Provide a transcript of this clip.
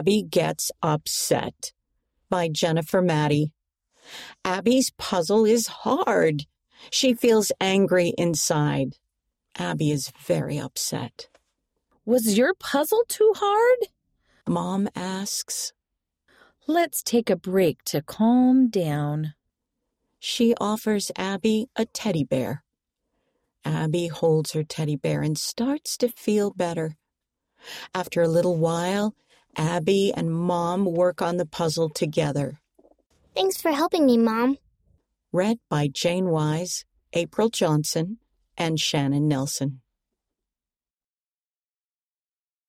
Abbie Gets Upset by Jennifer Matty. Abbie's puzzle is hard. She feels angry inside. Abbie is very upset. Was your puzzle too hard? Mom asks. Let's take a break to calm down. She offers Abbie a teddy bear. Abbie holds her teddy bear and starts to feel better. After a little while, Abbie and Mom work on the puzzle together. Thanks for helping me, Mom. Read by Jane Wise, April Johnson, and Shannon Nelson.